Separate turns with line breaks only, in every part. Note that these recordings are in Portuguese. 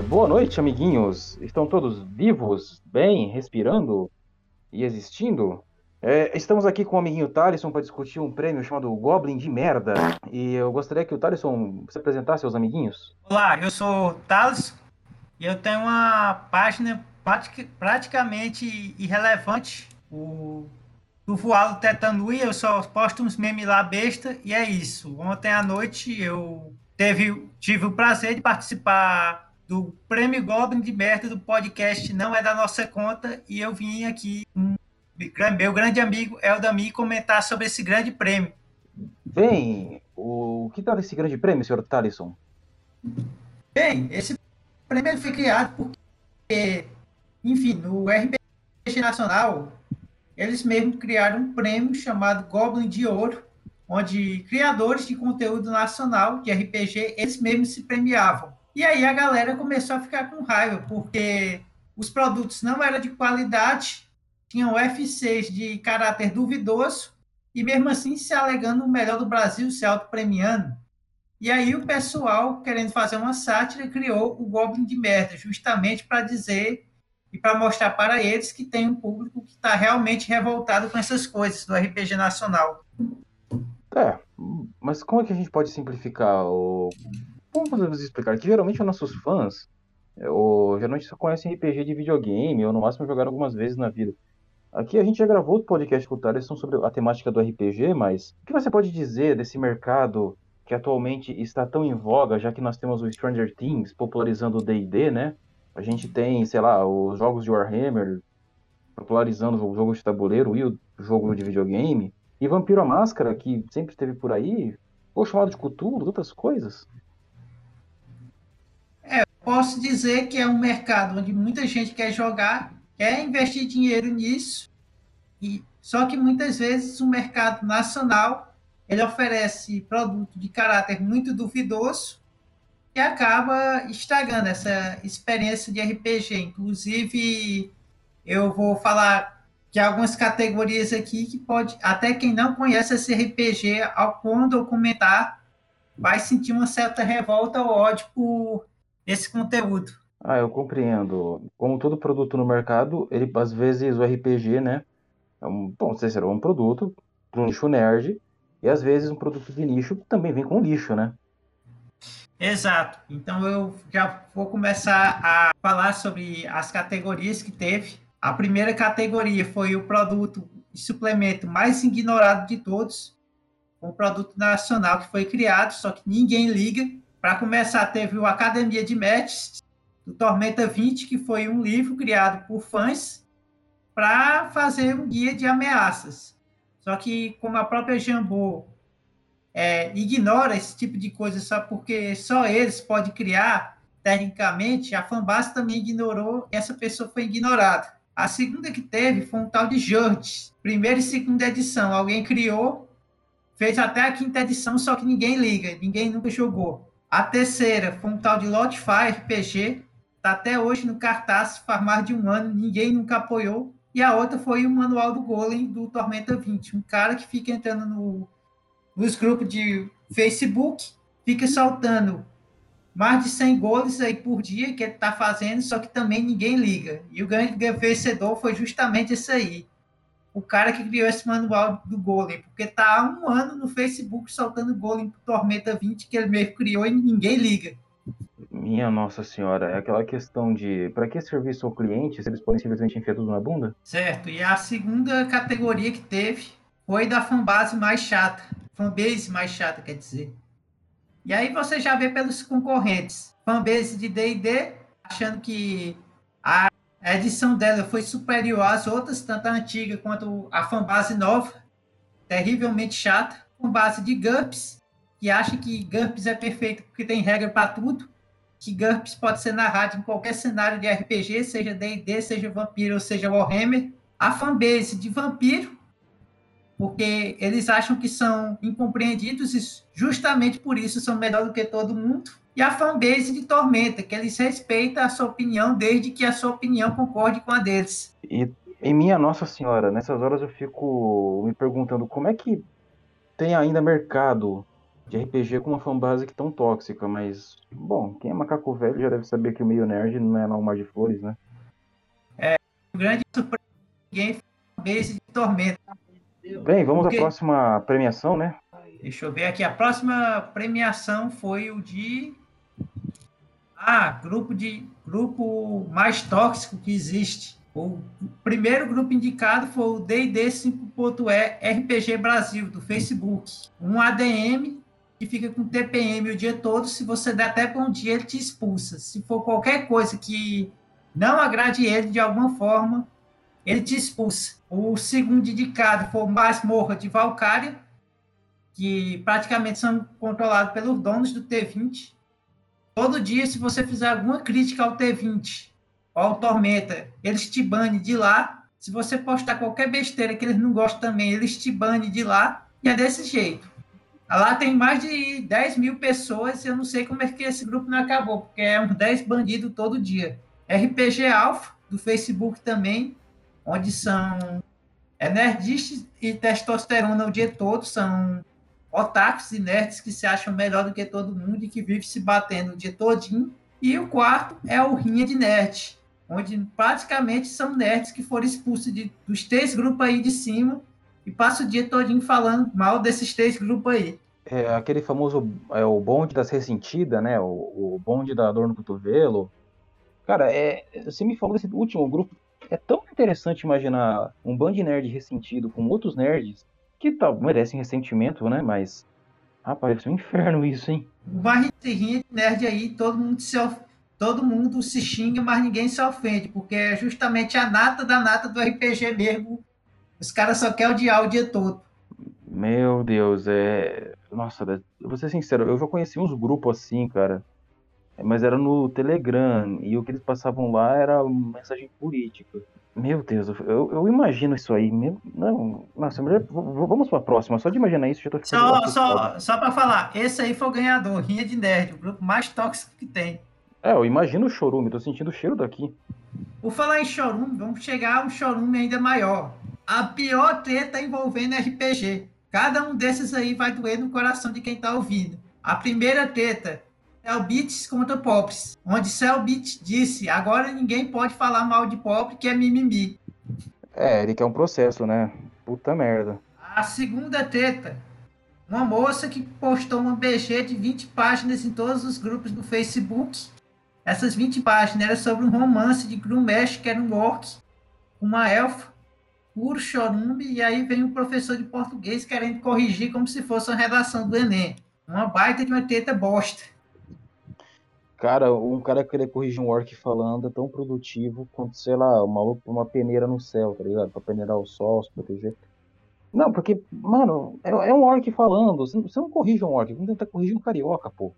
Boa noite, amiguinhos. Estão todos vivos, bem, respirando e existindo? É, estamos aqui com o amiguinho Thaleson para discutir um prêmio chamado Goblin de Merda. E eu gostaria que o Thaleson se apresentasse aos amiguinhos.
Olá, eu sou o e eu tenho uma página praticamente irrelevante, o do Voado Tetanui. Eu só posto uns memes lá besta e é isso. Ontem à noite eu teve, tive o prazer de participar do Prêmio Goblin de Merda do podcast Não é da Nossa Conta e eu vim aqui meu grande amigo Eldami comentar sobre esse grande prêmio.
Bem, o que tal esse grande prêmio, senhor Talisson?
Bem, esse prêmio foi criado porque, enfim, no RPG Nacional, eles mesmos criaram um prêmio chamado Goblin de Ouro, onde criadores de conteúdo nacional de RPG, eles mesmos se premiavam. E aí a galera começou a ficar com raiva, porque os produtos não eram de qualidade, tinham FCs de caráter duvidoso, e mesmo assim se alegando o melhor do Brasil, se auto-premiando. E aí o pessoal, querendo fazer uma sátira, criou o Goblin de Merda, justamente para dizer e para mostrar para eles que tem um público que está realmente revoltado com essas coisas do RPG nacional.
É, mas como é que a gente pode simplificar o. Como podemos explicar? Que geralmente os nossos fãs, é, ou, geralmente só conhecem RPG de videogame, ou no máximo jogaram algumas vezes na vida. Aqui a gente já gravou outro podcast com o Thaleson sobre a temática do RPG, mas o que você pode dizer desse mercado que atualmente está tão em voga, já que nós temos o Stranger Things popularizando o D&D, né? A gente tem, sei lá, os jogos de Warhammer popularizando o jogo de tabuleiro e o jogo de videogame. E Vampiro a Máscara, que sempre esteve por aí, ou chamado de Cthulhu, outras coisas.
É, posso dizer que é um mercado onde muita gente quer jogar, quer investir dinheiro nisso, e só que muitas vezes o mercado nacional ele oferece produto de caráter muito duvidoso e acaba estragando essa experiência de RPG. Inclusive, eu vou falar que algumas categorias aqui que pode, até quem não conhece esse RPG, ao quando comentar, vai sentir uma certa revolta ou ódio por esse conteúdo.
Ah, eu compreendo. Como todo produto no mercado, ele às vezes o RPG, né? É um, bom, sei será um produto para um nicho nerd, e às vezes um produto de nicho também vem com lixo, né?
Exato. Então eu já vou começar a falar sobre as categorias que teve. A primeira categoria foi o produto e suplemento mais ignorado de todos, um produto nacional que foi criado, só que ninguém liga. Para começar, teve o Academia de Matches, do Tormenta 20, que foi um livro criado por fãs para fazer um guia de ameaças. Só que, como a própria Jambô é, ignora esse tipo de coisa só porque só eles podem criar, tecnicamente, a fanbase também ignorou, essa pessoa foi ignorada. A segunda que teve foi um tal de Jordes, primeira e segunda edição. Alguém criou, fez até a quinta edição, só que ninguém liga, ninguém nunca jogou. A terceira foi um tal de Lotfire RPG, tá até hoje no cartaz, faz mais de um ano, ninguém nunca apoiou. E a outra foi o Manual do Golem do Tormenta 20, um cara que fica entrando no, nos grupos de Facebook, fica soltando mais de 100 gols aí por dia que ele está fazendo, só que também ninguém liga. E o grande vencedor foi justamente esse aí. O cara que criou esse manual do Golem, porque tá há um ano no Facebook soltando Golem pro Tormenta 20 que ele mesmo criou e ninguém liga.
Minha Nossa Senhora, é aquela questão de para que serviço ao cliente se eles podem simplesmente enfiar tudo na bunda?
Certo, e a segunda categoria que teve foi da fanbase mais chata. Fanbase mais chata, quer dizer e aí você já vê pelos concorrentes. Fanbase de D&D, achando que a edição dela foi superior às outras, tanto a antiga quanto a fanbase nova, terrivelmente chata. Fanbase de GURPS, que acha que GURPS é perfeito porque tem regra para tudo, que GURPS pode ser narrado em qualquer cenário de RPG, seja D&D, seja Vampiro ou seja Warhammer. A fanbase de Vampiro, porque eles acham que são incompreendidos e justamente por isso são melhor do que todo mundo. E a fanbase de Tormenta, que eles respeitam a sua opinião desde que a sua opinião concorde com a deles.
E em minha Nossa Senhora, nessas horas eu fico me perguntando como é que tem ainda mercado de RPG com uma fanbase tão tóxica, mas, bom, quem é macaco velho já deve saber que o meio nerd não é não mar de flores, né?
É, o grande surpresa ninguém base de Tormenta.
Bem, vamos Porque... à próxima premiação, né?
Deixa eu ver aqui. A próxima premiação foi o de. Ah, grupo de grupo mais tóxico que existe. O primeiro grupo indicado foi o D&D 5.E RPG Brasil, do Facebook. Um ADM que fica com TPM o dia todo. Se você der até bom dia, ele te expulsa. Se for qualquer coisa que não agrade ele de alguma forma, ele te expulsa. O segundo indicado foi o Masmorra de Valkyria, que praticamente são controlados pelos donos do T20. Todo dia, se você fizer alguma crítica ao T20 ou ao Tormenta, eles te banem de lá. Se você postar qualquer besteira que eles não gostam também, eles te banem de lá. E é desse jeito. Lá tem mais de 10 mil pessoas eu não sei como é que esse grupo não acabou, porque é uns 10 bandidos todo dia. RPG Alpha, do Facebook também, onde são é, e testosterona o dia todo, são otakus e nerds que se acham melhor do que todo mundo e que vivem se batendo o dia todinho. E o quarto é o Rinha de Nerd, onde praticamente são nerds que foram expulsos de, dos três grupos aí de cima e passam o dia todinho falando mal desses três grupos aí.
É aquele famoso é o bonde das ressentidas, né? O, o bonde da dor no cotovelo. Cara, é, você me falou desse último grupo. É tão interessante imaginar um bando de nerd ressentido com outros nerds que tal, merecem ressentimento, né? Mas, rapaz, é um inferno isso, hein?
Rinha de nerd aí, todo mundo se of... todo mundo se xinga, mas ninguém se ofende, porque é justamente a nata da nata do RPG mesmo. Os caras só querem odiar o dia todo.
Meu Deus, é. Nossa, vou ser sincero, eu já conheci uns grupos assim, cara. Mas era no Telegram, e o que eles passavam lá era mensagem política. Meu Deus, eu, eu imagino isso aí. Meu, não, nossa, vamos para a próxima. Só de imaginar isso, já tô
ficando. Só, só, só para falar, esse aí foi o ganhador, Rinha de Nerd, o grupo mais tóxico que tem.
É, eu imagino o chorume, tô sentindo o cheiro daqui.
Por falar em chorume, vamos chegar a um chorume ainda maior. A pior treta envolvendo RPG. Cada um desses aí vai doer no coração de quem tá ouvindo. A primeira treta Selbit contra Pops, onde Selbit disse: agora ninguém pode falar mal de Pop, que é mimimi.
É, ele quer um processo, né? Puta merda.
A segunda treta. Uma moça que postou uma BG de 20 páginas em todos os grupos do Facebook. Essas 20 páginas eram sobre um romance de Grumesh, que era um orc, uma elfa, puro chorumbe, e aí vem um professor de português querendo corrigir como se fosse uma redação do Enem. Uma baita de uma treta bosta.
Cara, um cara querer corrigir um orc falando é tão produtivo quanto, sei lá, uma, uma peneira no céu, tá ligado? Pra peneirar o sol, se proteger. Não, porque, mano, é, é um orc falando. Você, não corrige um orc, vamos tentar corrigir um carioca, pô.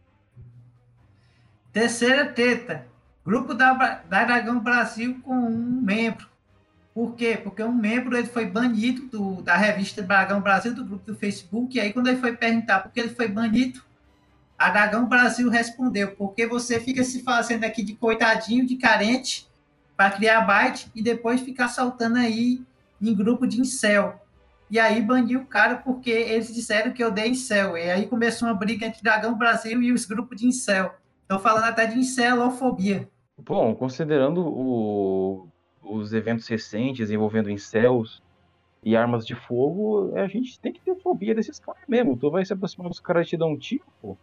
Terceira teta. Grupo da, da Dragão Brasil com um membro. Por quê? Porque um membro ele foi banido do, da revista Dragão Brasil, do grupo do Facebook, e aí quando ele foi perguntar por que ele foi banido, a Dragão Brasil respondeu, porque você fica se fazendo aqui de coitadinho, de carente, para criar byte e depois ficar saltando aí em grupo de incel. E aí baniu o cara porque eles disseram que eu dei incel. E aí começou uma briga entre Dragão Brasil e os grupos de incel. Estão falando até de incelofobia.
Bom, considerando o, os eventos recentes envolvendo incels e armas de fogo, a gente tem que ter fobia desses caras mesmo. Tu vai se aproximar dos caras e te dar um tiro, pô.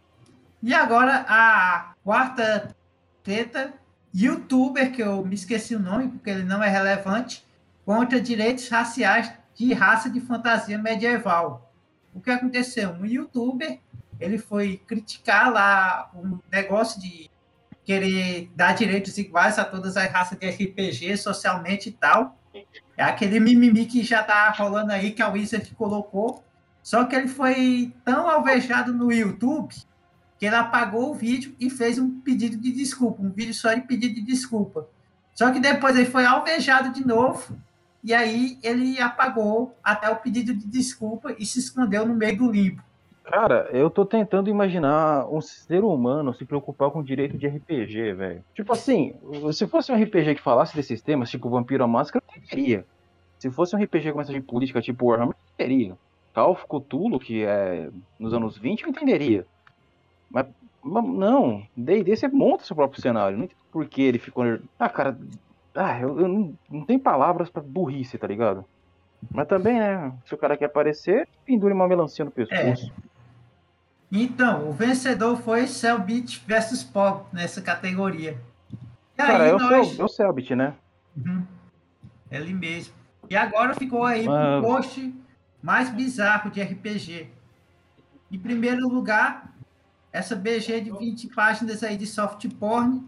E agora a quarta treta, youtuber, que eu me esqueci o nome porque ele não é relevante, contra direitos raciais de raça de fantasia medieval. O que aconteceu? Um youtuber, ele foi criticar lá um negócio de querer dar direitos iguais a todas as raças de RPG socialmente e tal. É aquele mimimi que já tá rolando aí que a Wizard colocou. Só que ele foi tão alvejado no YouTube que ele apagou o vídeo e fez um pedido de desculpa, um vídeo só de pedido de desculpa. Só que depois ele foi alvejado de novo e aí ele apagou até o pedido de desculpa e se escondeu no meio do limbo.
Cara, eu tô tentando imaginar um ser humano se preocupar com direito de RPG, velho. Tipo assim, se fosse um RPG que falasse desses temas, tipo Vampiro à Máscara, teria. Se fosse um RPG com mensagem política, tipo Warhammer, teria. Call of Cthulhu, que é nos anos 20, eu entenderia. Mas, não, D&D você monta seu próprio cenário. Não entendo por que ele ficou... Ah, cara... Ah, eu, eu não, não tenho palavras pra burrice, tá ligado? Mas também, né? Se o cara quer aparecer, pendure uma melancia no pescoço. É.
Então, o vencedor foi Cellbit versus Pop nessa categoria.
E cara, aí é, nós... o Cellbit, né?
Uhum. Ele mesmo. E agora ficou aí Mas... o post mais bizarro de RPG. Em primeiro lugar, essa BG de 20 páginas aí de soft porn.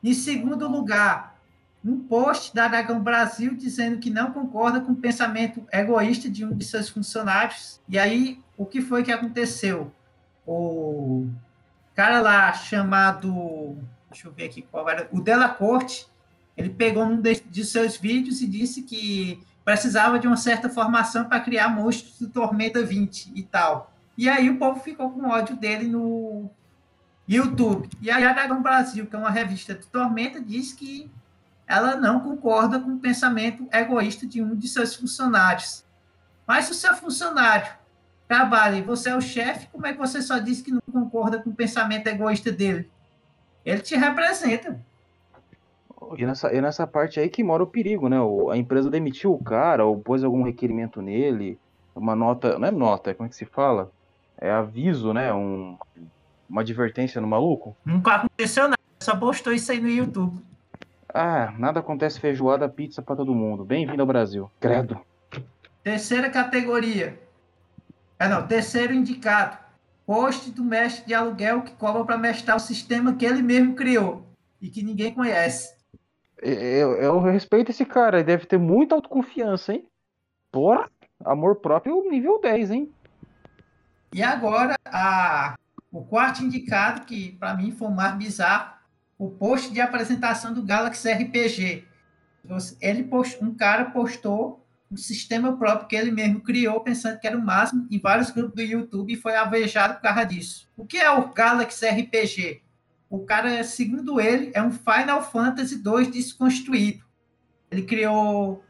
Em segundo lugar, um post da Dragão Brasil dizendo que não concorda com o pensamento egoísta de um de seus funcionários. E aí, o que foi que aconteceu? O cara lá chamado. Deixa eu ver aqui qual era. O Della Corte ele pegou um de, de seus vídeos e disse que precisava de uma certa formação para criar monstros do Tormenta 20 e tal. E aí o povo ficou com ódio dele no YouTube. E aí a Dragão Brasil, que é uma revista do Tormenta, diz que ela não concorda com o pensamento egoísta de um de seus funcionários. Mas se o seu funcionário trabalha e você é o chefe, como é que você só diz que não concorda com o pensamento egoísta dele? Ele te representa.
E nessa, e nessa parte aí que mora o perigo, né? A empresa demitiu o cara ou pôs algum requerimento nele, uma nota, não é nota, como é que se fala? É aviso, né? Um, uma advertência no maluco?
Nunca aconteceu nada, só postou isso aí no YouTube.
Ah, nada acontece feijoada, pizza para todo mundo. Bem-vindo ao Brasil. Credo.
Terceira categoria. É não, terceiro indicado. Post do mestre de aluguel que cobra para mestrar o sistema que ele mesmo criou e que ninguém conhece.
Eu, eu respeito esse cara, ele deve ter muita autoconfiança, hein? Porra, amor próprio nível 10, hein?
E agora, a, o quarto indicado, que para mim foi o mais bizarro, o post de apresentação do Galaxy RPG. Ele post, um cara postou um sistema próprio que ele mesmo criou, pensando que era o máximo, em vários grupos do YouTube e foi alvejado por causa disso. O que é o Galaxy RPG? O cara, segundo ele, é um Final Fantasy 2 desconstruído. Ele criou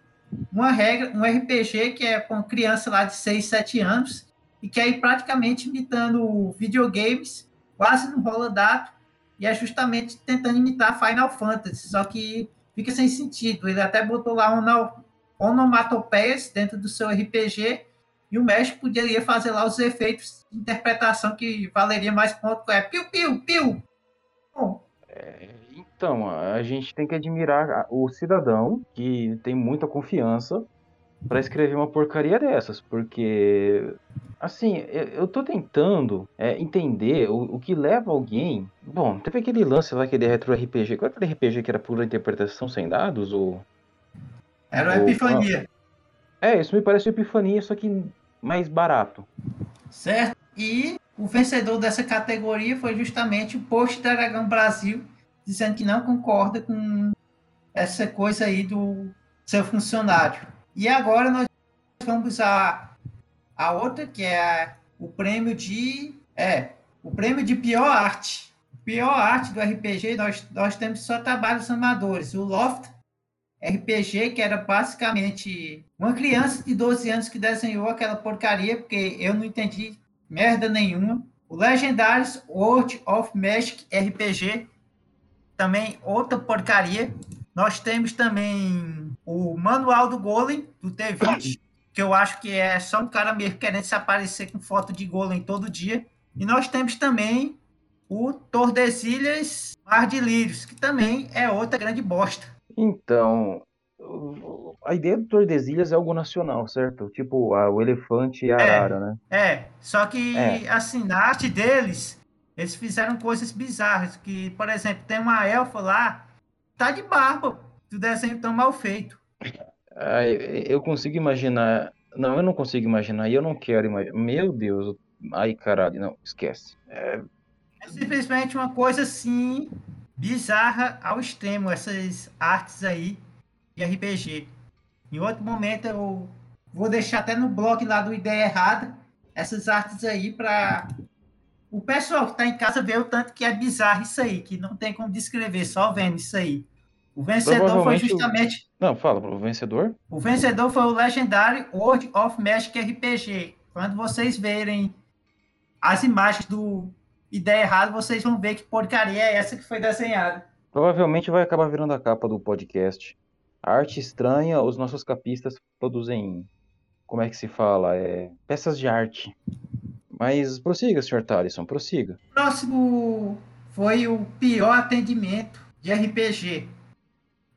uma regra, um RPG que é com criança lá de 6, 7 anos e que é praticamente imitando videogames, quase não rola dado, e é justamente tentando imitar Final Fantasy, só que fica sem sentido. Ele até botou lá onomatopeias dentro do seu RPG e o mestre poderia fazer lá os efeitos de interpretação que valeria mais ponto, é piu, piu, piu,
é, então, a gente tem que admirar o cidadão que tem muita confiança para escrever uma porcaria dessas, porque assim, eu tô tentando é, entender o, o, que leva alguém. Bom, teve aquele lance lá que é de retro RPG. Qual era aquele RPG que era pura interpretação sem dados? Ou,
era o Epifania.
É, isso me parece Epifania, só que mais barato.
Certo. E o vencedor dessa categoria foi justamente o Post Dragão Brasil, dizendo que não concorda com essa coisa aí do seu funcionário. E agora nós vamos a, a outra, que é o prêmio de. É, o prêmio de pior arte. Pior arte do RPG, nós, nós temos só trabalhos amadores. O Loft RPG, que era basicamente uma criança de 12 anos que desenhou aquela porcaria, porque eu não entendi merda nenhuma. O Legendários World of Magic RPG, também outra porcaria. Nós temos também o Manual do Golem, do T20, que eu acho que é só um cara mesmo querendo se aparecer com foto de Golem todo dia. E nós temos também o Tordesilhas Mar de Lírios, que também é outra grande bosta.
Então, a ideia do Tordesilhas é algo nacional, certo? Tipo, a, o elefante e a é, arara, né?
É, só que, é. assim, na arte deles, eles fizeram coisas bizarras. Que, por exemplo, tem uma elfa lá, tá de barba, do desenho tão mal feito.
Ah, eu consigo imaginar. Não, eu não consigo imaginar, e eu não quero imaginar. Meu Deus, ai caralho, não, esquece.
É... é simplesmente uma coisa assim, bizarra ao extremo, essas artes aí de RPG. Em outro momento eu vou deixar até no blog lá do Ideia Errada essas artes aí para o pessoal que está em casa ver o tanto que é bizarro isso aí, que não tem como descrever, só vendo isso aí. O vencedor foi justamente.
Não, fala, o vencedor?
O vencedor foi o legendário World of Magic RPG. Quando vocês verem as imagens do Ideia Errada, vocês vão ver que porcaria é essa que foi desenhada.
Provavelmente vai acabar virando a capa do podcast. A arte estranha, os nossos capistas produzem. Como é que se fala? É, peças de arte. Mas prossiga, Sr. Talisson, prossiga.
Próximo foi o pior atendimento de RPG.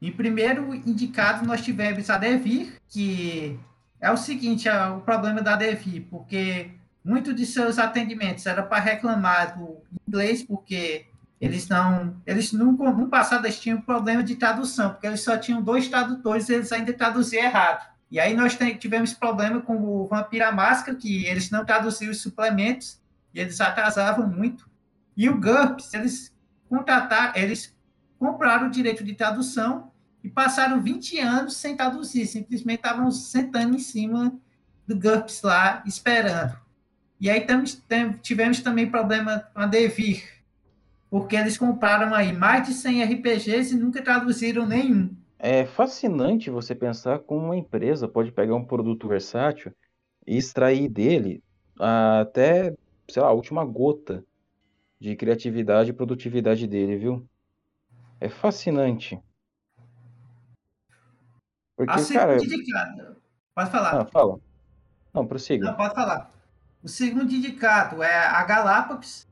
Em primeiro indicado, nós tivemos a Devir, que é o seguinte, é o problema da Devir, porque muitos de seus atendimentos era para reclamar do inglês, porque eles não, eles no, no passado eles tinham problema de tradução, porque eles só tinham dois tradutores e eles ainda traduziam errado. E aí nós tivemos problema com o Vampira Máscara, que eles não traduziam os suplementos e eles atrasavam muito. E o GURPS, eles contrataram, eles compraram o direito de tradução e passaram 20 anos sem traduzir, simplesmente estavam sentando em cima do GURPS lá, esperando. E aí tivemos também problema com a Devir, porque eles compraram aí mais de 100 RPGs e nunca traduziram nenhum.
É fascinante você pensar como uma empresa pode pegar um produto versátil e extrair dele até, sei lá, a última gota de criatividade e produtividade dele, viu? É fascinante.
Porque, a cara. Indicado. Pode falar.
Fala. Não, prossiga.
Não, pode falar. O segundo indicado é a Galápagos,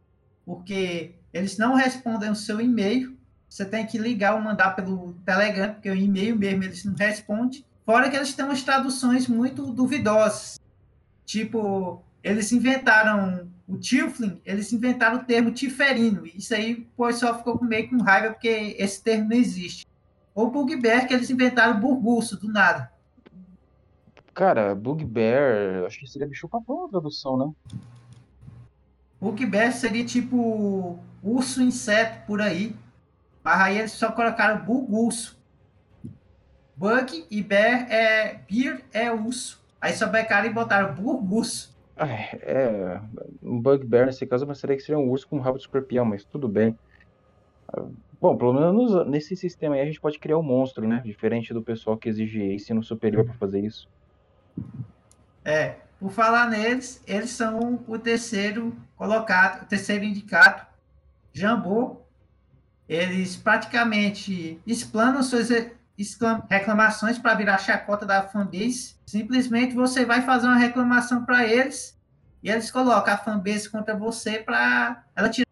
porque eles não respondem o seu e-mail. Você tem que ligar ou mandar pelo Telegram, porque o e-mail mesmo eles não respondem. Fora que eles têm umas traduções muito duvidosas. Tipo, eles inventaram o Tiflin, eles inventaram o termo tiferino. Isso aí o pessoal ficou meio com raiva porque esse termo não existe. Ou Bugbear, que eles inventaram burguço, do nada.
Cara, Bugbear, acho que seria bicho papão a tradução, né?
Bugbear seria tipo urso inseto por aí. Mas aí eles só colocaram burguço. Bug e bear é. Beer é urso. Aí só pegaram e botaram burguço.
É, um bugbear nesse caso, mas seria que seria um urso com rabo de escorpião, mas tudo bem. Bom, pelo menos nesse sistema aí a gente pode criar um monstro, né? Diferente do pessoal que exige ensino superior para fazer isso.
É, por falar neles, eles são o terceiro colocado, o terceiro indicado, Jambô. Eles praticamente explanam suas reclamações para virar chacota da fanbase. Simplesmente você vai fazer uma reclamação para eles e eles colocam a fanbase contra você para ela tirar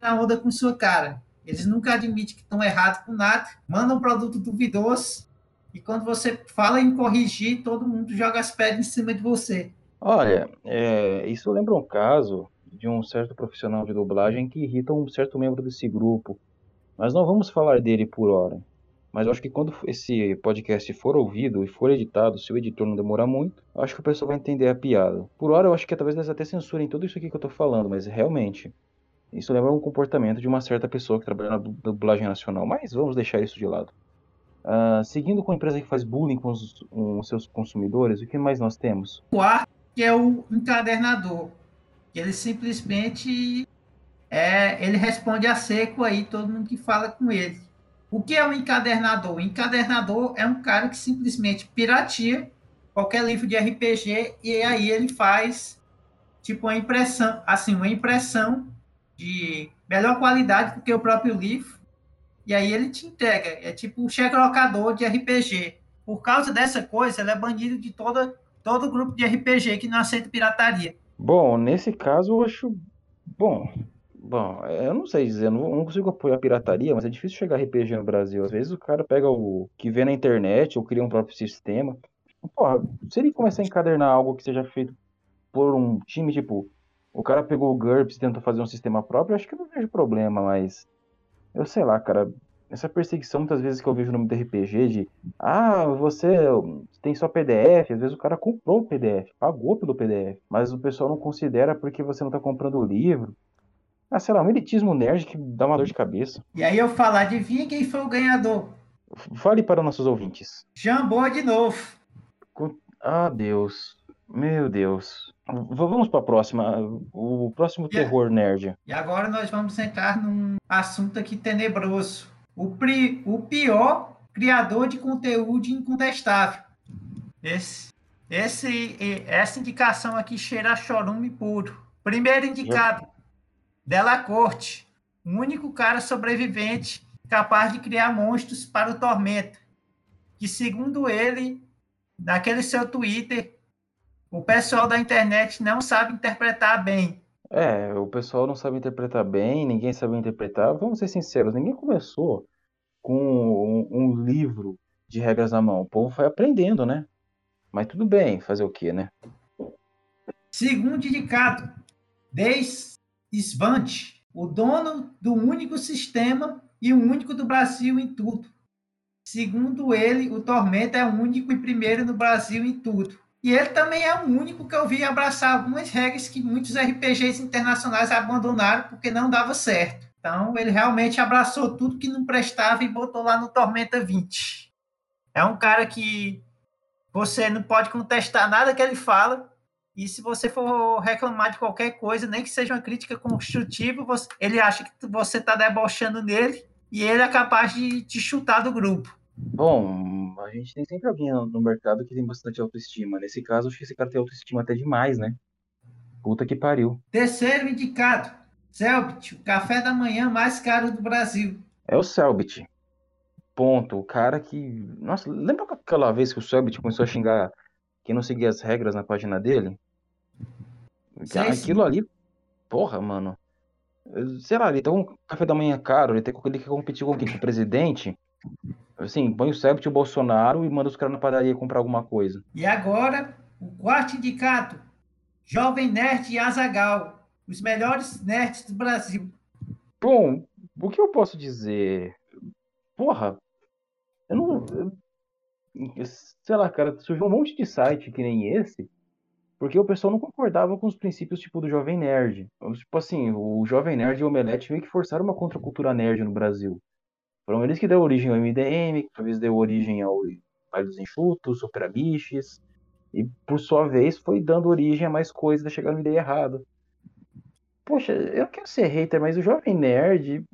a onda com sua cara. Eles nunca admitem que estão errados com nada, mandam um produto duvidoso e quando você fala em corrigir, todo mundo joga as pedras em cima de você.
Olha, é, isso lembra um caso de um certo profissional de dublagem que irrita um certo membro desse grupo. Mas não vamos falar dele por hora. Mas eu acho que quando esse podcast for ouvido e for editado, se o editor não demorar muito, acho que o pessoal vai entender a piada. Por hora, eu acho que talvez eles até censurem tudo isso aqui que eu tô falando, mas realmente, isso lembra um comportamento de uma certa pessoa que trabalha na dublagem nacional, mas vamos deixar isso de lado. Uh, seguindo com a empresa que faz bullying com os, com seus consumidores, o que mais nós temos?
O quarto que é o encadernador. Ele simplesmente é, ele responde a seco aí todo mundo que fala com ele. O que é um encadernador? O encadernador é um cara que simplesmente piratia qualquer livro de RPG e aí ele faz tipo uma impressão, assim, uma impressão de melhor qualidade do que o próprio livro. E aí ele te entrega. É tipo um cheque locador de RPG. Por causa dessa coisa, ele é banido de toda, todo grupo de RPG que não aceita pirataria.
Bom, nesse caso eu acho. Bom, bom, eu não sei dizer, não, não consigo apoiar a pirataria, mas é difícil chegar RPG no Brasil. Às vezes o cara pega o que vê na internet ou cria um próprio sistema. Porra, se ele começar a encadernar algo que seja feito por um time, tipo, o cara pegou o GURPS e tentou fazer um sistema próprio, acho que eu não vejo problema, mas eu sei lá, cara, essa perseguição muitas vezes que eu vejo no mundo RPG de ah, você tem só PDF, às vezes o cara comprou o PDF, pagou pelo PDF, mas o pessoal não considera porque você não tá comprando o livro. Ah, sei lá, um elitismo nerd que dá uma dor de cabeça.
E aí eu falo, adivinha quem foi o ganhador?
Fale para nossos ouvintes.
Jambô de novo.
Ah, Deus. Meu Deus. Vamos para a próxima. O próximo terror nerd.
E agora nós vamos entrar num assunto aqui tenebroso. O, pri, o pior criador de conteúdo incontestável. Esse, esse, essa indicação aqui cheira a chorume puro. Primeiro indicado, Della Corte, o único cara sobrevivente capaz de criar monstros para o Tormenta, que segundo ele, naquele seu Twitter, o pessoal da internet não sabe interpretar bem.
É, o pessoal não sabe interpretar bem, ninguém sabe interpretar. Vamos ser sinceros, ninguém começou com um, um livro de regras na mão. O povo foi aprendendo, né? Mas tudo bem, fazer o quê, né?
Segundo indicado, Deis Svante, o dono do único sistema e o único do Brasil em tudo. Segundo ele, o Tormenta é o único e primeiro no Brasil em tudo. E ele também é o único que eu vi abraçar algumas regras que muitos RPGs internacionais abandonaram porque não dava certo. Então, ele realmente abraçou tudo que não prestava e botou lá no Tormenta 20. É um cara que você não pode contestar nada que ele fala. E se você for reclamar de qualquer coisa, nem que seja uma crítica construtiva, você, ele acha que você está debochando nele e ele é capaz de te chutar do grupo.
Bom, a gente tem sempre alguém no mercado que tem bastante autoestima. Nesse caso, acho que esse cara tem autoestima até demais, né? Puta que pariu.
Terceiro indicado, Selbit, o café da manhã mais caro do Brasil.
É o Selbit. Ponto. O cara que. Nossa, lembra aquela vez que o Selbit começou a xingar quem não seguia as regras na página dele? Sei, Aquilo sim. ali. Porra, mano. Sei lá, ele tem um café da manhã caro, ele tem que competir com quem? Com o presidente? Assim, põe o Sebit e o Bolsonaro e manda os caras na padaria comprar alguma coisa.
E agora, o quarto indicado. Jovem Nerd e Azagal. Os melhores nerds do Brasil.
Bom, o que eu posso dizer? Porra, eu não. Eu, sei lá, cara, surgiu um monte de site que nem esse, porque o pessoal não concordava com os princípios tipo do Jovem Nerd. Tipo assim, o Jovem Nerd e o Omelete meio que forçaram uma contracultura nerd no Brasil. Foram eles que deu origem ao MDM, que talvez deu origem ao Pai dos Enxutos, Super Biches, e por sua vez foi dando origem a mais coisas, chegando na ideia errada. Poxa, eu quero ser hater, mas o Jovem Nerd.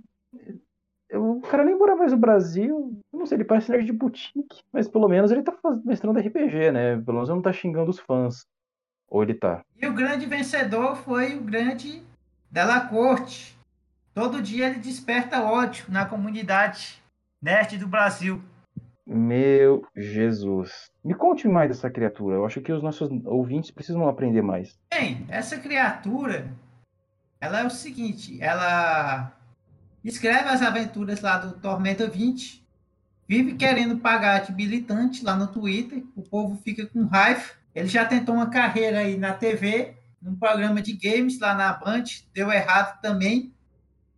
Eu, o cara nem mora mais no Brasil. Não sei, ele parece nerd de boutique, mas pelo menos ele tá mestrando RPG, né? Pelo menos ele não tá xingando os fãs. Ou ele tá.
E o grande vencedor foi o grande Della Corte, Todo dia ele desperta ódio na comunidade nerd do Brasil.
Meu Jesus. Me conte mais dessa criatura. Eu acho que os nossos ouvintes precisam aprender mais.
Bem, essa criatura, ela é o seguinte, ela escreve as aventuras lá do Tormenta 20, vive querendo pagar de militante lá no Twitter, o povo fica com raiva. Ele já tentou uma carreira aí na TV, num programa de games lá na Band, deu errado também.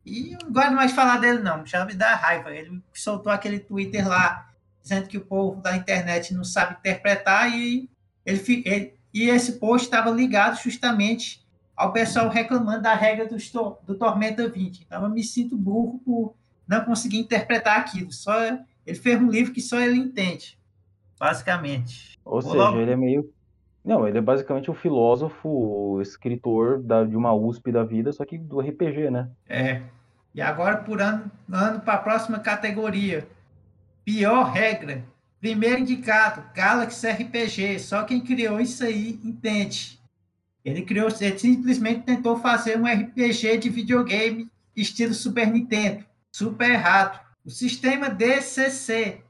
E não gosto mais de falar dele, não. Já me dá raiva. Ele soltou aquele Twitter lá dizendo que o povo da internet não sabe interpretar e ele, ele e esse post estava ligado justamente ao pessoal reclamando da regra do, do Tormenta 20. Então eu me sinto burro por não conseguir interpretar aquilo. Só ele fez um livro que só ele entende, basicamente.
Ou Vou seja, logo... ele é meio não, ele é basicamente um filósofo, escritor da, de uma USP da vida, só que do RPG, né?
É. E agora, por ano, ano para a próxima categoria. Pior regra. Primeiro indicado, Galaxy RPG. Só quem criou isso aí entende. Ele criou, ele simplesmente tentou fazer um RPG de videogame estilo Super Nintendo. Super errado. O sistema DCC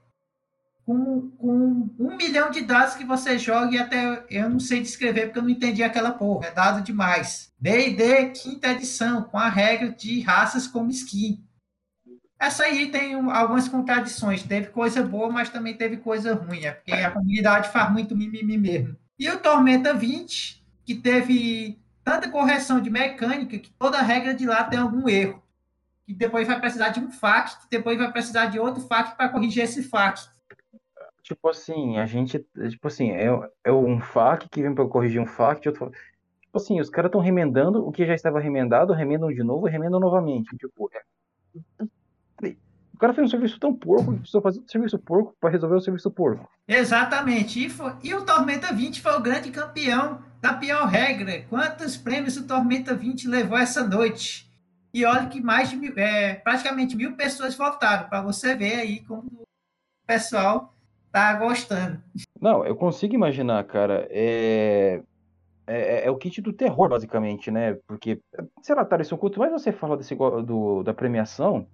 com, com um milhão de dados que você joga e até eu não sei descrever porque eu não entendi aquela porra. É dado demais. D&D quinta edição, com a regra de raças como skin. Essa aí tem algumas contradições. Teve coisa boa, mas também teve coisa ruim. É porque a comunidade faz muito mimimi mesmo. E o Tormenta 20, que teve tanta correção de mecânica que toda regra de lá tem algum erro. Que depois vai precisar de um que depois vai precisar de outro FAQ para corrigir esse FAQ
tipo assim, a gente, tipo assim, é, é um FAQ que vem para corrigir um de outro Tipo assim, os caras estão remendando o que já estava remendado, remendam de novo remendam novamente. Tipo, é... o cara fez um serviço tão porco precisou fazer um serviço porco para resolver o serviço porco.
Exatamente. E, foi... e o Tormenta 20 foi o grande campeão da pior regra. Quantos prêmios o Tormenta 20 levou essa noite? E olha que mais de mil, é, praticamente mil pessoas votaram, para você ver aí como pessoal tá gostando.
Não, eu consigo imaginar, cara. É... É, é, o kit do terror, basicamente, né? Porque, sei lá, Thales, quanto mais você fala desse, do, da premiação,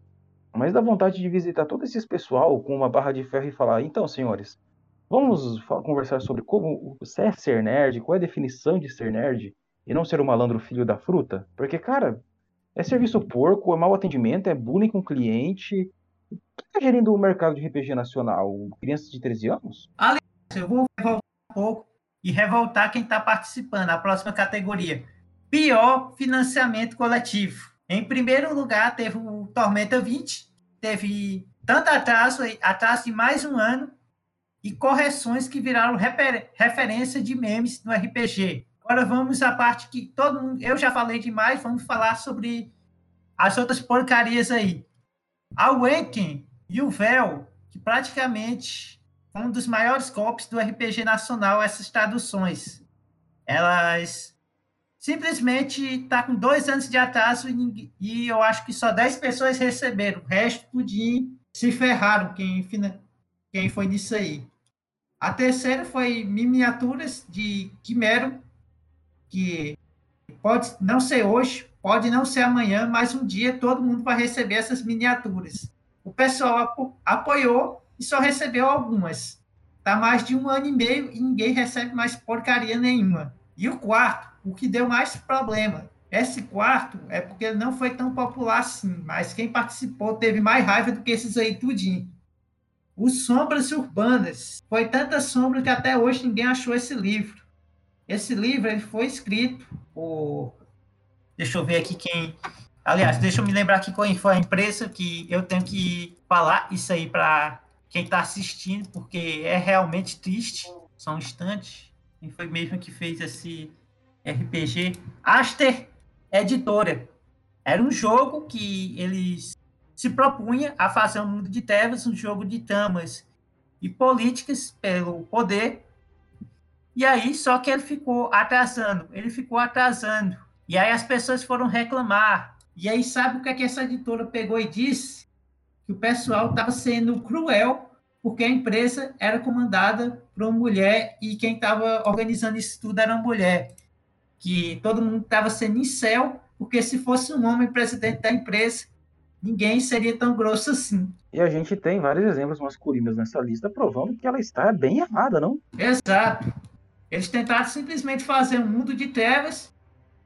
mais dá vontade de visitar todo esse pessoal com uma barra de ferro e falar: então, senhores, vamos conversar sobre como é ser nerd, qual é a definição de ser nerd e não ser o malandro filho da fruta? Porque, cara, é serviço porco, é mau atendimento, é bullying com cliente. Quem está gerindo o mercado de RPG nacional? Crianças de 13 anos?
Aliás, eu vou voltar um pouco e revoltar quem está participando. A próxima categoria: pior financiamento coletivo. Em primeiro lugar, teve o Tormenta 20, teve tanto atraso, atraso de mais um ano, e correções que viraram refer, referência de memes no RPG. Agora vamos à parte que todo mundo. Eu já falei demais, vamos falar sobre as outras porcarias aí. A Awaken e o Véu, que praticamente um dos maiores golpes do RPG nacional essas traduções. Elas simplesmente tá com dois anos de atraso e, e, eu acho que só 10 pessoas receberam. O resto de se ferraram quem, quem foi nisso aí. A terceira foi miniaturas de Quimero, que pode não ser hoje, pode não ser amanhã, mas um dia todo mundo vai receber essas miniaturas. O pessoal apoiou e só recebeu algumas. Tá mais de um ano e meio e ninguém recebe mais porcaria nenhuma. E o quarto, o que deu mais problema. Esse quarto é porque não foi tão popular assim, mas quem participou teve mais raiva do que esses aí tudinho. Os Sombras Urbanas. Foi tanta sombra que até hoje ninguém achou esse livro. Esse livro ele foi escrito por. Deixa eu ver aqui quem. Aliás, deixa eu me lembrar aqui qual foi a empresa que eu tenho que falar isso aí para quem está assistindo, porque é realmente triste. Só um instante. Quem foi mesmo que fez esse RPG? Aster Editora. Era um jogo que eles se propunha a fazer um mundo de trevas, um jogo de tamas e políticas pelo poder. E aí, só que ele ficou atrasando, ele ficou atrasando. E aí as pessoas foram reclamar. E aí, sabe o que, é que essa editora pegou e disse? que o pessoal estava sendo cruel porque a empresa era comandada por uma mulher e quem estava organizando isso tudo era uma mulher. Que todo mundo estava sendo incel, porque se fosse um homem presidente da empresa, ninguém seria tão grosso assim.
E a gente tem vários exemplos masculinos nessa lista provando que ela está bem errada, não?
Exato. Eles tentaram simplesmente fazer um mundo de trevas,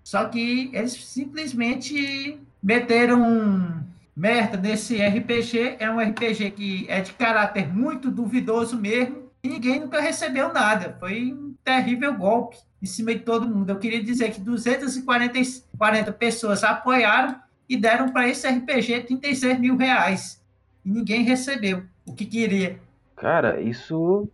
só que eles simplesmente meteram merda nesse RPG. É um RPG que é de caráter muito duvidoso mesmo. E ninguém nunca recebeu nada. Foi um terrível golpe em cima de todo mundo. Eu queria dizer que 240 pessoas apoiaram e deram para esse RPG 36 mil reais. E ninguém recebeu o que queria.
Cara, isso.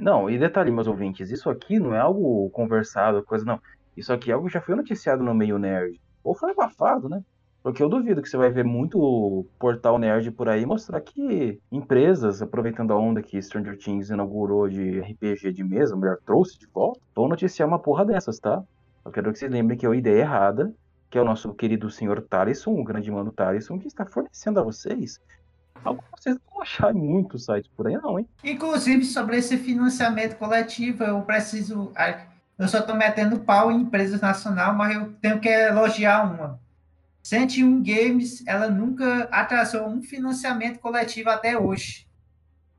Não, e detalhe, meus ouvintes, isso aqui não é algo conversado, coisa não. Isso aqui é algo que já foi noticiado no meio nerd. Ou foi abafado, né? Porque eu duvido que você vai ver muito portal nerd por aí mostrar que empresas, aproveitando a onda que Stranger Things inaugurou de RPG de mesa, melhor, trouxe de volta, vão noticiar uma porra dessas, tá? Eu quero que vocês lembrem que é uma ideia errada, que é o nosso querido senhor Talisson, o grande mano Talisson, que está fornecendo a vocês algo que vocês vão achar em muitos sites por aí, não, hein?
Inclusive, sobre esse financiamento coletivo, eu preciso. Eu só estou metendo pau em empresas nacionais, mas eu tenho que elogiar uma 101 Games, ela nunca atrasou um financiamento coletivo até hoje.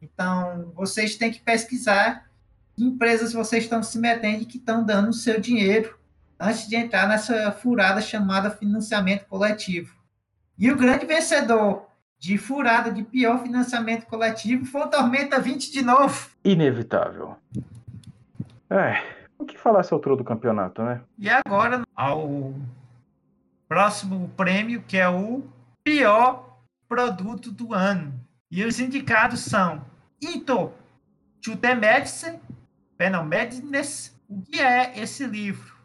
Então, vocês têm que pesquisar que empresas vocês estão se metendo e que estão dando o seu dinheiro antes de entrar nessa furada chamada financiamento coletivo. E o grande vencedor de furada de pior financiamento coletivo foi o Tormenta 20 de novo.
Inevitável. É, o que falar essa altura do campeonato, né?
E agora, ao próximo prêmio, que é o pior produto do ano. E os indicados são Into to the Medicine, Penal Medicine. O que é esse livro?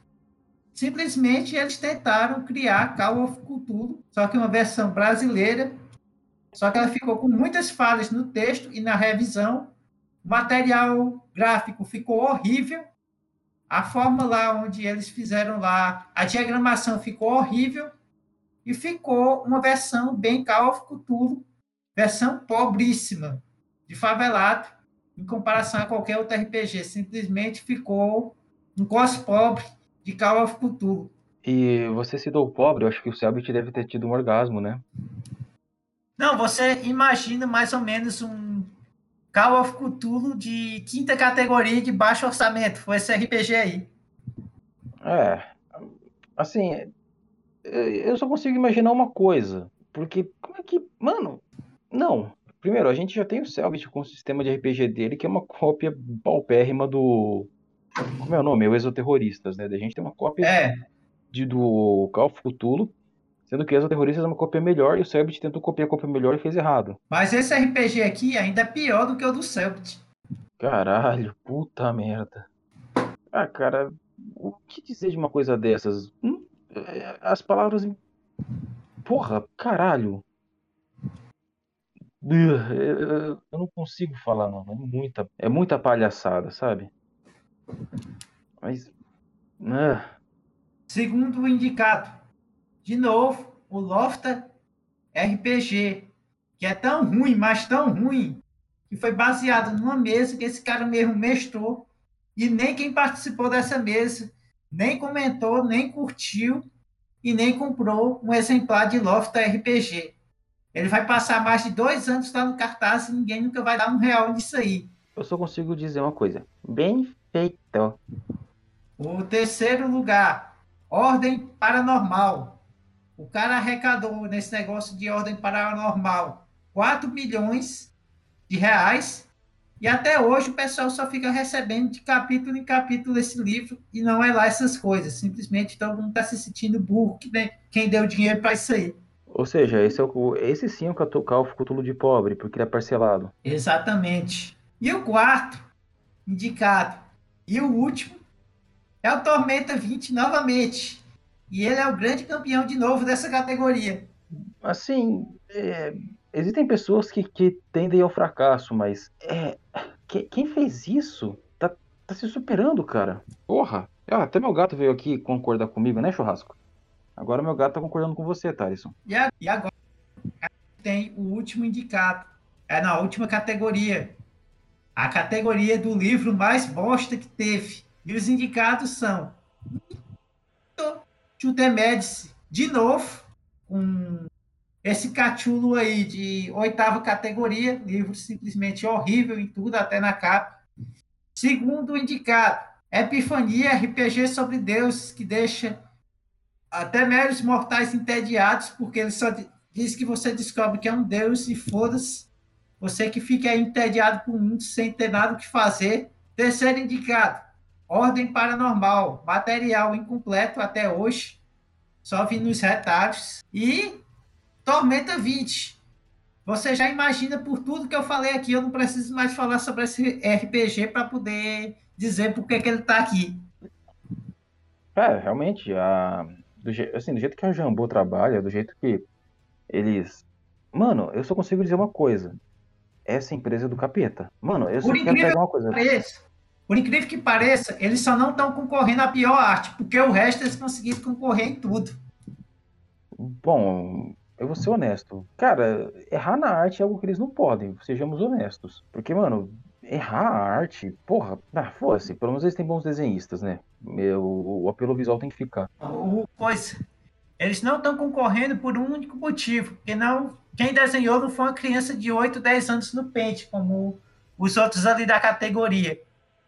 Simplesmente eles tentaram criar Call of Cthulhu, só que uma versão brasileira, só que ela ficou com muitas falhas no texto e na revisão. O material gráfico ficou horrível a forma lá onde eles fizeram lá, a diagramação ficou horrível e ficou uma versão bem Call of Cthulhu, versão pobríssima de favelado em comparação a qualquer outro RPG. Simplesmente ficou um cos pobre de Call of Cthulhu.
E você se deu pobre, eu acho que o Selbit deve ter tido um orgasmo, né?
Não, você imagina mais ou menos um Call of Cthulhu de quinta categoria de baixo orçamento. Foi esse RPG aí.
É. Assim, eu só consigo imaginar uma coisa. Porque, como é que. Mano, não. Primeiro, a gente já tem o Selbit com o sistema de RPG dele, que é uma cópia paupérrima do. Como é o nome? O Exoterroristas, né? A gente tem uma cópia
é.
de, do Call of Cthulhu, sendo que Exoterroristas é uma cópia melhor e o Selbit tentou copiar a cópia melhor e fez errado.
Mas esse RPG aqui ainda é pior do que o do Selbit.
Caralho, puta merda. Ah, cara, o que dizer de uma coisa dessas? Hum, é, as palavras. Porra, caralho. Eu não consigo falar, não. É muita, é muita palhaçada, sabe? Mas. Uh.
Segundo o indicado, de novo, o Lofta RPG, que é tão ruim, mas tão ruim, que foi baseado numa mesa que esse cara mesmo mestrou, e nem quem participou dessa mesa, nem comentou, nem curtiu, e nem comprou um exemplar de Lofta RPG. Ele vai passar mais de dois anos lá no cartaz e ninguém nunca vai dar um real nisso aí.
Eu só consigo dizer uma coisa. Bem feito.
O terceiro lugar, Ordem Paranormal. O cara arrecadou nesse negócio de Ordem Paranormal 4 milhões de reais e até hoje o pessoal só fica recebendo de capítulo em capítulo esse livro e não é lá essas coisas. Simplesmente todo mundo está se sentindo burro, que quem deu dinheiro para isso aí.
Ou seja, esse, é o, esse sim é o Cthulhu de pobre, porque ele é parcelado.
Exatamente. E o quarto, indicado, e o último, é o Tormenta 20 novamente. E ele é o grande campeão de novo dessa categoria.
Assim, é, existem pessoas que, que tendem ao fracasso, mas é, que, quem fez isso tá, tá se superando, cara. Porra. Ah, até meu gato veio aqui concordar comigo, né, churrasco? Agora meu gato tá concordando com você, Thaleson.
E agora tem o último indicado. É na última categoria. A categoria do livro mais bosta que teve. E os indicados são Chutemedes, de novo, com esse cachulo aí de oitava categoria, livro simplesmente horrível em tudo, até na capa. Segundo indicado, Epifania, RPG sobre Deus, que deixa até meros mortais entediados, porque ele só diz que você descobre que é um deus e foda-se. Você que fica aí entediado por mundo sem ter nada o que fazer. Terceiro indicado, Ordem Paranormal, material incompleto até hoje, só vi nos retalhos. E Tormenta 20. Você já imagina por tudo que eu falei aqui, eu não preciso mais falar sobre esse RPG para poder dizer por que, que ele está aqui.
É, realmente, a, do, je, assim, do jeito que a Jambô trabalha, do jeito que eles. Mano, eu só consigo dizer uma coisa. Essa empresa é do capeta. Mano, eu só por quero pegar uma coisa.
Pareça, por incrível que pareça, eles só não estão concorrendo à pior arte, porque o resto eles conseguiram concorrer em tudo.
Bom, eu vou ser honesto. Cara, errar na arte é algo que eles não podem, sejamos honestos. Porque, mano, errar a arte, porra, ah, fosse, pelo menos eles têm bons desenhistas, né? O, o apelo visual tem que ficar.
O, pois, eles não estão concorrendo por um único motivo, porque não, quem desenhou não foi uma criança de 8, 10 anos no pente, como os outros ali da categoria.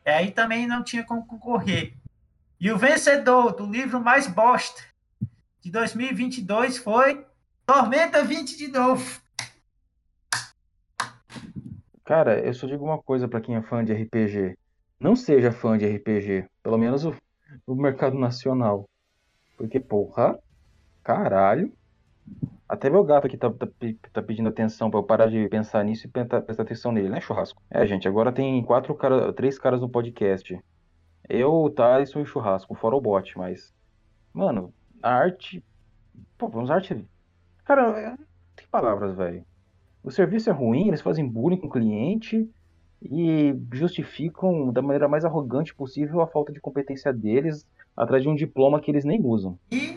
E aí também não tinha como concorrer. E o vencedor do livro mais bosta de 2022 foi Tormenta 20 de novo.
Cara, eu só digo uma coisa para quem é fã de RPG. Não seja fã de RPG, pelo menos o, o mercado nacional. Porque, porra, caralho. Até meu gato aqui tá, tá, tá pedindo atenção para eu parar de pensar nisso e prestar, prestar atenção nele, né, churrasco? É, gente, agora tem quatro cara, três caras no podcast. Eu, o Tyson e o churrasco, fora o bot, mas. Mano, a arte. Pô, vamos arte. Cara, não tem palavras, velho. O serviço é ruim, eles fazem bullying com o cliente e justificam da maneira mais arrogante possível a falta de competência deles atrás de um diploma que eles nem usam.
E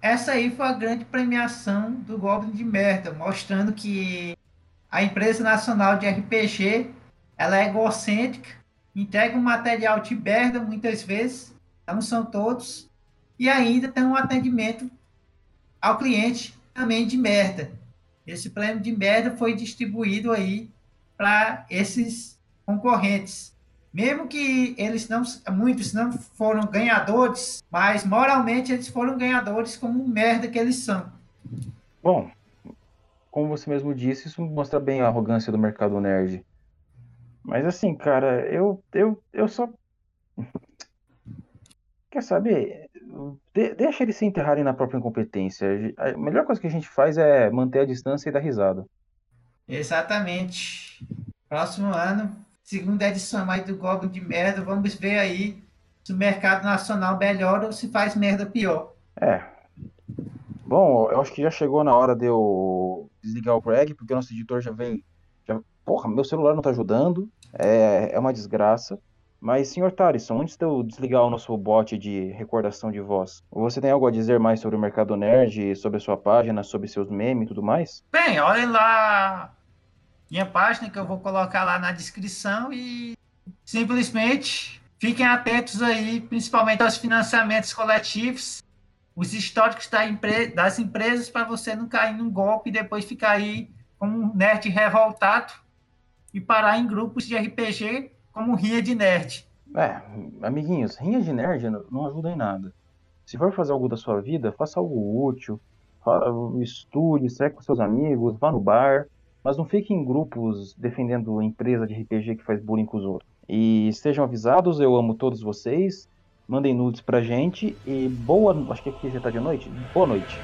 essa aí foi a grande premiação do Goblin de Merda, mostrando que a empresa nacional de RPG ela é egocêntrica, entrega um material de merda muitas vezes, não são todos, e ainda tem um atendimento ao cliente também de merda. Esse prêmio de merda foi distribuído aí para esses concorrentes. Mesmo que eles não, muitos não foram ganhadores, mas moralmente eles foram ganhadores como merda que eles são.
Bom, como você mesmo disse, isso mostra bem a arrogância do mercado nerd. Mas assim, cara, eu, eu, eu só. Quer saber? De, deixa eles se enterrarem na própria incompetência. A melhor coisa que a gente faz é manter a distância e dar risada.
Exatamente. Próximo ano, segunda edição mais do Goblin de Merda, vamos ver aí se o mercado nacional melhora ou se faz merda pior.
É. Bom, eu acho que já chegou na hora de eu desligar o Craig, porque o nosso editor já vem. Já, porra, meu celular não tá ajudando. É, é uma desgraça. Mas, senhor Tarisson, antes de eu desligar o nosso bot de recordação de voz, você tem algo a dizer mais sobre o mercado nerd, sobre a sua página, sobre seus memes e tudo mais?
Bem, olhem lá minha página que eu vou colocar lá na descrição e simplesmente fiquem atentos aí, principalmente aos financiamentos coletivos, os históricos das empresas para você não cair num golpe e depois ficar aí como um nerd revoltado e parar em grupos de RPG como rinha de nerd.
É, amiguinhos, rinha de nerd não ajuda em nada. Se for fazer algo da sua vida, faça algo útil, estude, saia com seus amigos, vá no bar, mas não fique em grupos defendendo empresa de RPG que faz bullying com os outros. E estejam avisados, eu amo todos vocês. Mandem nudes pra gente e boa. Acho que aqui já tá de noite. Boa noite.